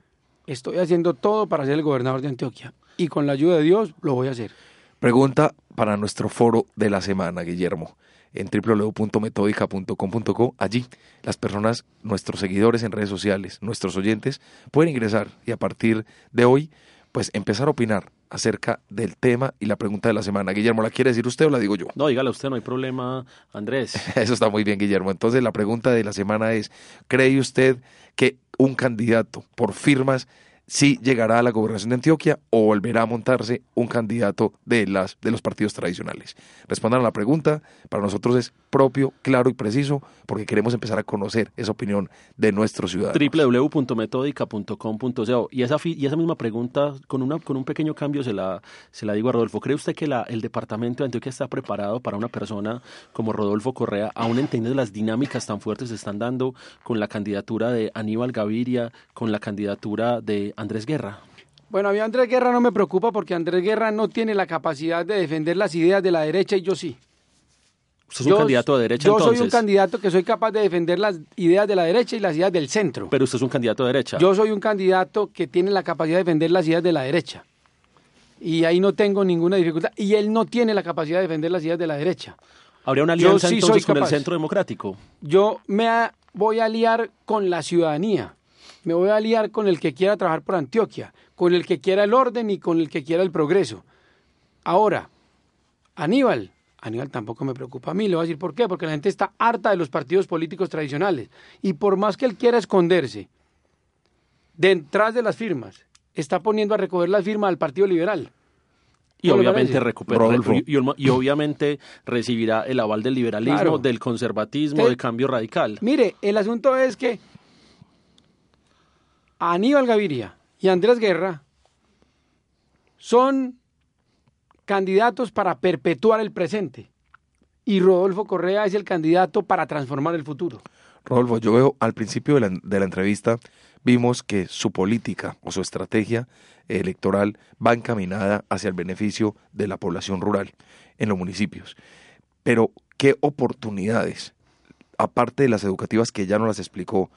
Estoy haciendo todo para ser el gobernador de Antioquia y con la ayuda de Dios lo voy a hacer. Pregunta para nuestro foro de la semana, Guillermo, en www.metódica.com.co. Allí las personas, nuestros seguidores en redes sociales, nuestros oyentes, pueden ingresar y a partir de hoy, pues empezar a opinar acerca del tema y la pregunta de la semana. Guillermo, ¿la quiere decir usted o la digo yo? No, dígala usted, no hay problema, Andrés. (laughs) Eso está muy bien, Guillermo. Entonces, la pregunta de la semana es, ¿cree usted que un candidato por firmas si llegará a la gobernación de Antioquia o volverá a montarse un candidato de, las, de los partidos tradicionales. Respondan a la pregunta, para nosotros es propio, claro y preciso, porque queremos empezar a conocer esa opinión de nuestros ciudadanos. www.metódica.com.co y esa, y esa misma pregunta, con, una, con un pequeño cambio, se la, se la digo a Rodolfo. ¿Cree usted que la, el departamento de Antioquia está preparado para una persona como Rodolfo Correa, aún entendiendo las dinámicas tan fuertes que se están dando con la candidatura de Aníbal Gaviria, con la candidatura de Andrés Guerra? Bueno, a mí Andrés Guerra no me preocupa porque Andrés Guerra no tiene la capacidad de defender las ideas de la derecha y yo sí. ¿Usted es un candidato de derecha Yo soy un candidato que soy capaz de defender las ideas de la derecha y las ideas del centro. Pero usted es un candidato de derecha. Yo soy un candidato que tiene la capacidad de defender las ideas de la derecha. Y ahí no tengo ninguna dificultad. Y él no tiene la capacidad de defender las ideas de la derecha. ¿Habría una alianza entonces con el centro democrático? Yo me voy a aliar con la ciudadanía me voy a aliar con el que quiera trabajar por Antioquia, con el que quiera el orden y con el que quiera el progreso. Ahora, Aníbal, Aníbal tampoco me preocupa a mí, le voy a decir por qué, porque la gente está harta de los partidos políticos tradicionales. Y por más que él quiera esconderse detrás de las firmas, está poniendo a recoger las firmas al Partido Liberal. Y obviamente, y, obviamente recibirá el aval del liberalismo, del conservatismo, del cambio radical. Mire, el asunto es que Aníbal Gaviria y Andrés Guerra son candidatos para perpetuar el presente y Rodolfo Correa es el candidato para transformar el futuro. Rodolfo, yo veo al principio de la, de la entrevista, vimos que su política o su estrategia electoral va encaminada hacia el beneficio de la población rural en los municipios. Pero, ¿qué oportunidades, aparte de las educativas que ya nos las explicó,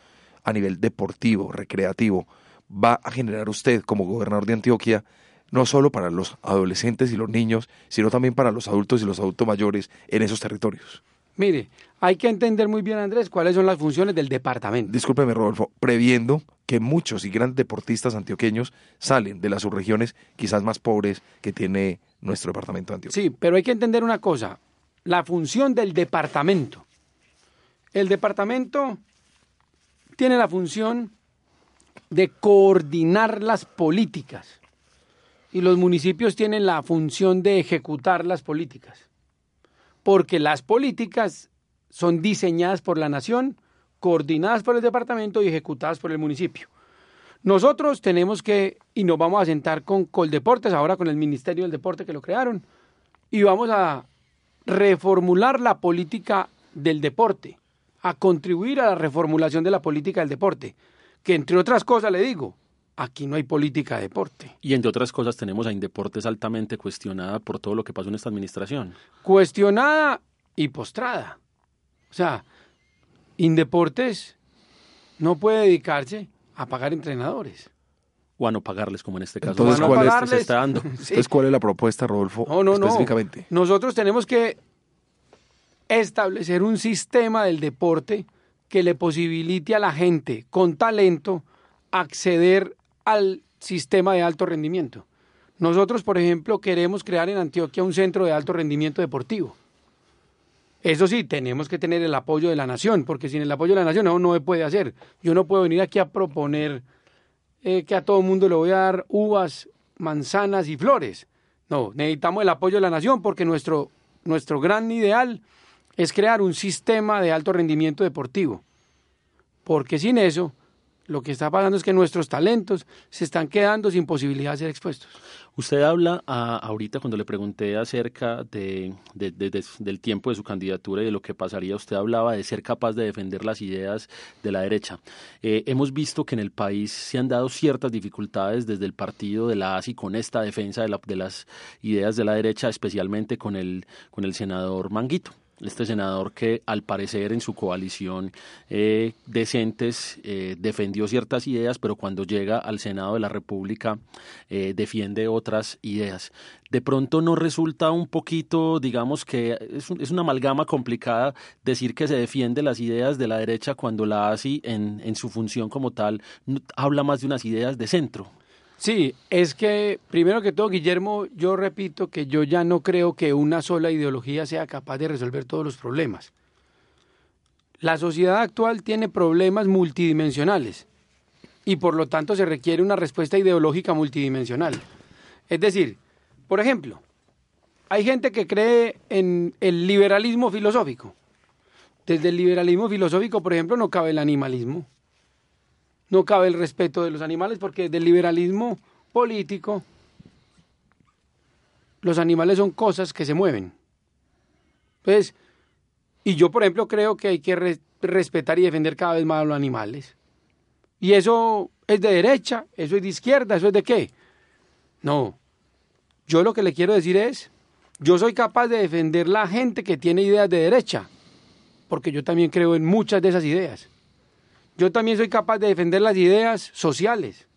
a nivel deportivo, recreativo, va a generar usted como gobernador de Antioquia, no solo para los adolescentes y los niños, sino también para los adultos y los adultos mayores en esos territorios? Mire, hay que entender muy bien, Andrés, cuáles son las funciones del departamento. Discúlpeme, Rodolfo, previendo que muchos y grandes deportistas antioqueños salen de las subregiones quizás más pobres que tiene nuestro departamento de Antioquia. Sí, pero hay que entender una cosa, la función del departamento. El departamento tiene la función de coordinar las políticas y los municipios tienen la función de ejecutar las políticas, porque las políticas son diseñadas por la nación, coordinadas por el departamento y ejecutadas por el municipio. Nosotros tenemos que, y nos vamos a sentar con Coldeportes, ahora con el Ministerio del Deporte que lo crearon, y vamos a reformular la política del deporte a contribuir a la reformulación de la política del deporte, que entre otras cosas le digo, aquí no hay política de deporte. Y entre otras cosas tenemos a Indeportes altamente cuestionada por todo lo que pasó en esta administración. Cuestionada y postrada. O sea, Indeportes no puede dedicarse a pagar entrenadores. O a no pagarles, como en este caso. Entonces, no ¿cuál es- pagarles. se está dando? (laughs) Sí. Entonces, ¿cuál es la propuesta, Rodolfo? No, no, no. específicamente? Nosotros tenemos que establecer un sistema del deporte que le posibilite a la gente con talento acceder al sistema de alto rendimiento. Nosotros, por ejemplo, queremos crear en Antioquia un centro de alto rendimiento deportivo. Eso sí, tenemos que tener el apoyo de la nación, porque sin el apoyo de la nación no, no se puede hacer. Yo no puedo venir aquí a proponer eh, que a todo el mundo le voy a dar uvas, manzanas y flores. No, necesitamos el apoyo de la nación porque nuestro, nuestro gran ideal es crear un sistema de alto rendimiento deportivo. Porque sin eso, lo que está pasando es que nuestros talentos se están quedando sin posibilidad de ser expuestos. Usted habla a- ahorita cuando le pregunté acerca de, de- de- de- del tiempo de su candidatura y de lo que pasaría, usted hablaba de ser capaz de defender las ideas de la derecha. Eh, hemos visto que en el país se han dado ciertas dificultades desde el partido de la ASI con esta defensa de, la- las ideas de la derecha, especialmente con el, con el senador Manguito. Este senador que al parecer en su coalición eh, decentes eh, defendió ciertas ideas, pero cuando llega al Senado de la República eh, defiende otras ideas. De pronto no resulta un poquito, digamos que es, un- es una amalgama complicada decir que se defiende las ideas de la derecha cuando la ASI en, en su función como tal habla más de unas ideas de centro. Sí, es que primero que todo, Guillermo, yo repito que yo ya no creo que una sola ideología sea capaz de resolver todos los problemas. La sociedad actual tiene problemas multidimensionales y por lo tanto se requiere una respuesta ideológica multidimensional. Es decir, por ejemplo, hay gente que cree en el liberalismo filosófico. Desde el liberalismo filosófico, por ejemplo, no cabe el animalismo no cabe el respeto de los animales porque del liberalismo político los animales son cosas que se mueven. Entonces, y yo por ejemplo creo que hay que re- respetar y defender cada vez más a los animales. Y eso es de derecha, eso es de izquierda, eso es de qué. No, yo lo que le quiero decir es, yo soy capaz de defender la gente que tiene ideas de derecha, porque yo también creo en muchas de esas ideas. Yo también soy capaz de defender las ideas sociales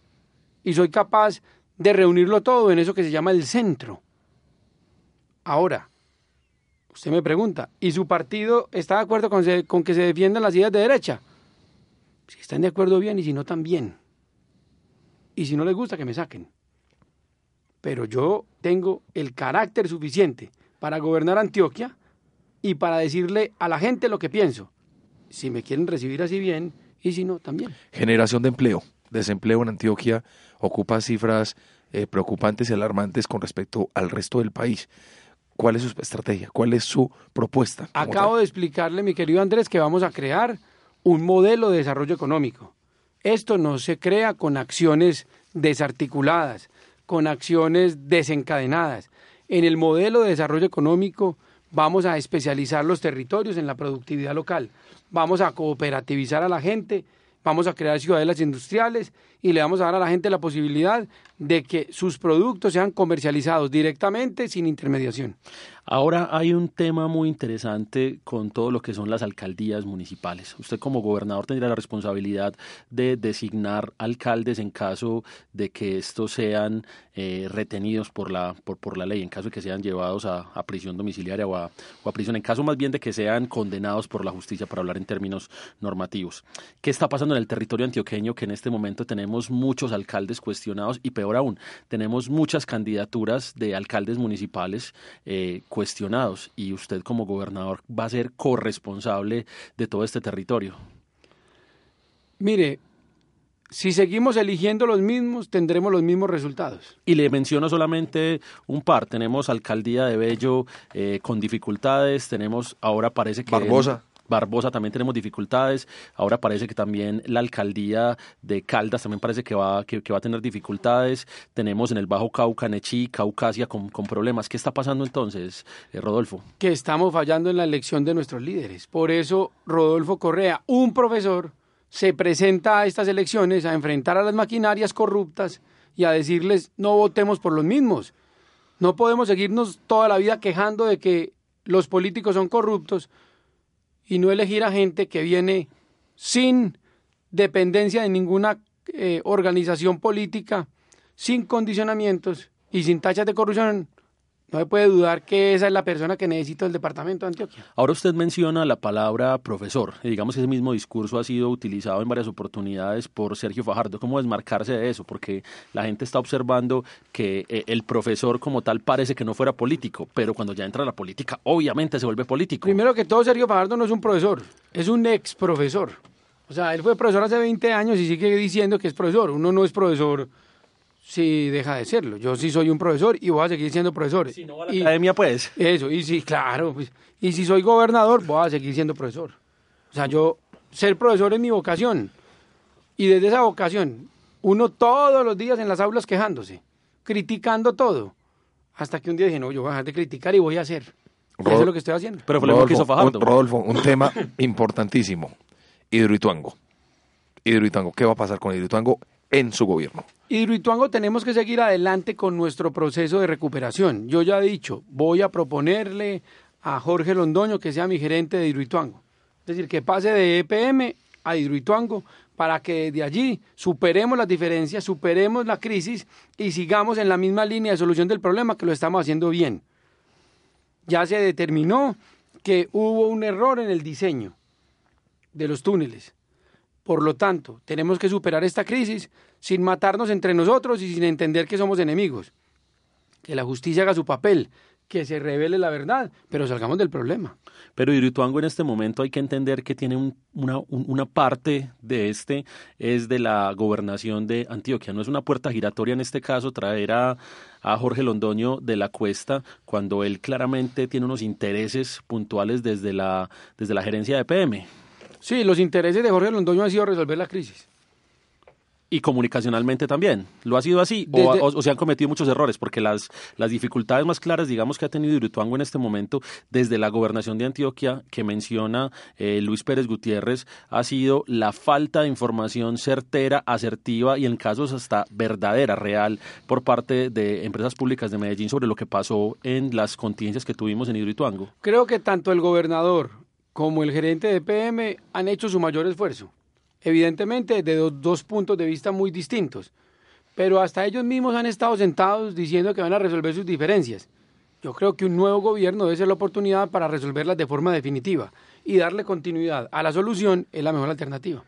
y soy capaz de reunirlo todo en eso que se llama el centro. Ahora, usted me pregunta, ¿y su partido está de acuerdo con, que se defiendan las ideas de derecha? Si están de acuerdo bien y si no también. Y si no les gusta que me saquen. Pero yo tengo el carácter suficiente para gobernar Antioquia y para decirle a la gente lo que pienso. Si me quieren recibir así bien y si no también. Generación de empleo. Desempleo en Antioquia ocupa cifras eh, preocupantes y alarmantes con respecto al resto del país. ¿Cuál es su estrategia? ¿Cuál es su propuesta? Acabo de explicarle, mi querido Andrés, que vamos a crear un modelo de desarrollo económico. Esto no se crea con acciones desarticuladas, con acciones desencadenadas. En el modelo de desarrollo económico vamos a especializar los territorios en la productividad local, vamos a cooperativizar a la gente, vamos a crear ciudadelas industriales y le vamos a dar a la gente la posibilidad de que sus productos sean comercializados directamente sin intermediación. Ahora hay un tema muy interesante con todo lo que son las alcaldías municipales. Usted como gobernador tendría la responsabilidad de designar alcaldes en caso de que estos sean eh, retenidos por la, por, por la ley, en caso de que sean llevados a, prisión domiciliaria o a prisión, en caso más bien de que sean condenados por la justicia, para hablar en términos normativos. ¿Qué está pasando en el territorio antioqueño que en este momento tenemos muchos alcaldes cuestionados y peor aún, tenemos muchas candidaturas de alcaldes municipales eh, cuestionados y usted como gobernador va a ser corresponsable de todo este territorio. Mire, si seguimos eligiendo los mismos, tendremos los mismos resultados. Y le menciono solamente un par. Tenemos alcaldía de Bello eh, con dificultades, tenemos ahora parece que... Barbosa. Barbosa también tenemos dificultades. Ahora parece que también la alcaldía de Caldas también parece que va, que, va a tener dificultades. Tenemos en el Bajo Cauca, Nechí, Caucasia con, con problemas. ¿Qué está pasando entonces, eh, Rodolfo? Que estamos fallando en la elección de nuestros líderes. Por eso, Rodolfo Correa, un profesor, se presenta a estas elecciones a enfrentar a las maquinarias corruptas y a decirles no votemos por los mismos. No podemos seguirnos toda la vida quejando de que los políticos son corruptos y no elegir a gente que viene sin dependencia de ninguna eh, organización política, sin condicionamientos y sin tachas de corrupción no se puede dudar que esa es la persona que necesita el departamento de Antioquia. Ahora usted menciona la palabra profesor. Y digamos que ese mismo discurso ha sido utilizado en varias oportunidades por Sergio Fajardo. ¿Cómo desmarcarse de eso? Porque la gente está observando que eh, el profesor como tal parece que no fuera político, pero cuando ya entra a la política, obviamente se vuelve político. Primero que todo, Sergio Fajardo no es un profesor, es un ex profesor. O sea, él fue profesor hace 20 años y sigue diciendo que es profesor. Uno no es profesor si deja de serlo. Yo sí soy un profesor y voy a seguir siendo profesor. Si no va a la academia, pues. Eso, y sí, claro. Pues, y si soy gobernador, voy a seguir siendo profesor. O sea, yo, ser profesor es mi vocación. Y desde esa vocación, uno todos los días en las aulas quejándose, criticando todo. Hasta que un día dije, no, yo voy a dejar de criticar y voy a hacer. eso es lo que estoy haciendo. Pero fue lo que hizo Fajardo. Un, Rodolfo, un tema (laughs) importantísimo. Hidroituango. Hidroituango. ¿Qué va a pasar con Hidroituango en su gobierno? Hidroituango tenemos que seguir adelante con nuestro proceso de recuperación. Yo ya he dicho, voy a proponerle a Jorge Londoño que sea mi gerente de Hidroituango. Es decir, que pase de EPM a Hidroituango para que de allí superemos las diferencias, superemos la crisis y sigamos en la misma línea de solución del problema que lo estamos haciendo bien. Ya se determinó que hubo un error en el diseño de los túneles. Por lo tanto, tenemos que superar esta crisis sin matarnos entre nosotros y sin entender que somos enemigos. Que la justicia haga su papel, que se revele la verdad, pero salgamos del problema. Pero Hidroituango en este momento hay que entender que tiene una, una, parte de este, es de la gobernación de Antioquia. No es una puerta giratoria en este caso traer a, a Jorge Londoño de la Cuesta cuando él claramente tiene unos intereses puntuales desde la, desde la gerencia de PM. Sí, los intereses de Jorge Londoño han sido resolver la crisis y comunicacionalmente también. ¿Lo ha sido así? O, se han cometido muchos errores? Porque las, las dificultades más claras, digamos, que ha tenido Hidroituango en este momento, desde la gobernación de Antioquia, que menciona eh, Luis Pérez Gutiérrez, ha sido la falta de información certera, asertiva y en casos hasta verdadera, real, por parte de empresas públicas de Medellín sobre lo que pasó en las contingencias que tuvimos en Hidroituango. Creo que tanto el gobernador como el gerente de PM han hecho su mayor esfuerzo evidentemente de dos, puntos de vista muy distintos, pero hasta ellos mismos han estado sentados diciendo que van a resolver sus diferencias. Yo creo que un nuevo gobierno debe ser la oportunidad para resolverlas de forma definitiva y darle continuidad a la solución es la mejor alternativa.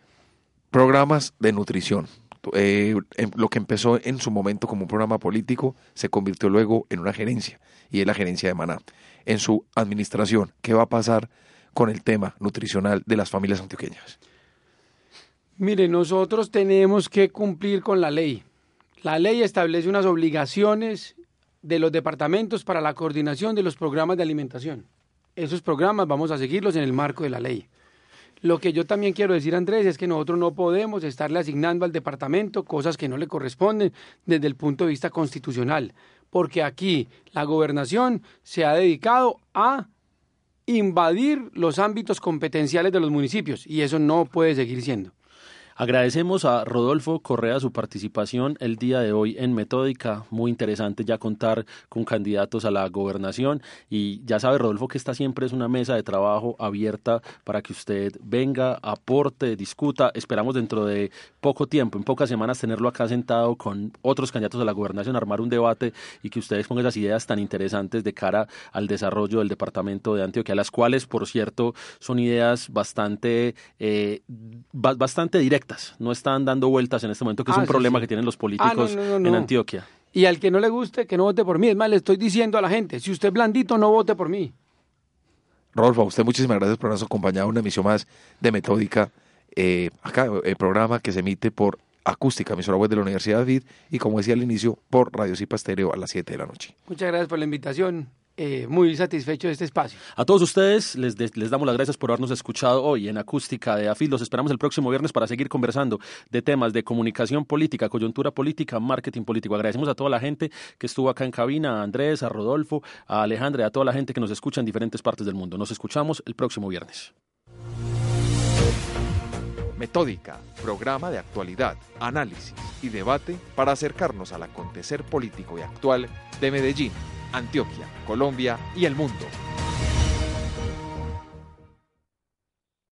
Programas de nutrición. Eh, em, lo que empezó en su momento como un programa político se convirtió luego en una gerencia y es la gerencia de Maná. En su administración, ¿qué va a pasar con el tema nutricional de las familias antioqueñas? Mire, nosotros tenemos que cumplir con la ley. La ley establece unas obligaciones de los departamentos para la coordinación de los programas de alimentación. Esos programas vamos a seguirlos en el marco de la ley. Lo que yo también quiero decir, Andrés, es que nosotros no podemos estarle asignando al departamento cosas que no le corresponden desde el punto de vista constitucional, porque aquí la gobernación se ha dedicado a invadir los ámbitos competenciales de los municipios y eso no puede seguir siendo. Agradecemos a Rodolfo Correa su participación el día de hoy en Metódica. Muy interesante ya contar con candidatos a la gobernación. Y ya sabe, Rodolfo, que esta siempre es una mesa de trabajo abierta para que usted venga, aporte, discuta. Esperamos dentro de poco tiempo, en pocas semanas, tenerlo acá sentado con otros candidatos a la gobernación, armar un debate y que ustedes pongan esas ideas tan interesantes de cara al desarrollo del departamento de Antioquia, las cuales, por cierto, son ideas bastante, eh, bastante directas no están dando vueltas en este momento, que es ah, un problema que tienen los políticos ah, en Antioquia. Y al que no le guste, que no vote por mí. Es más, le estoy diciendo a la gente, si usted es blandito, no vote por mí. Rolfo, a usted muchísimas gracias por habernos acompañado en una emisión más de Metódica. Eh, acá, el programa que se emite por Acústica, emisora web de la Universidad de Vid, y como decía al inicio, por Radio Cipa Estéreo a las 7 de la noche. Muchas gracias por la invitación. Eh, muy satisfecho de este espacio. A todos ustedes les, les, damos las gracias por habernos escuchado hoy en Acústica de AFID. Los esperamos el próximo viernes para seguir conversando de temas de comunicación política, coyuntura política, marketing político. Agradecemos a toda la gente que estuvo acá en cabina, a Andrés, a Rodolfo, a Alejandra, a toda la gente que nos escucha en diferentes partes del mundo. Nos escuchamos el próximo viernes. Metódica, programa de actualidad, análisis y debate para acercarnos al acontecer político y actual de Medellín, Antioquia, Colombia y el mundo.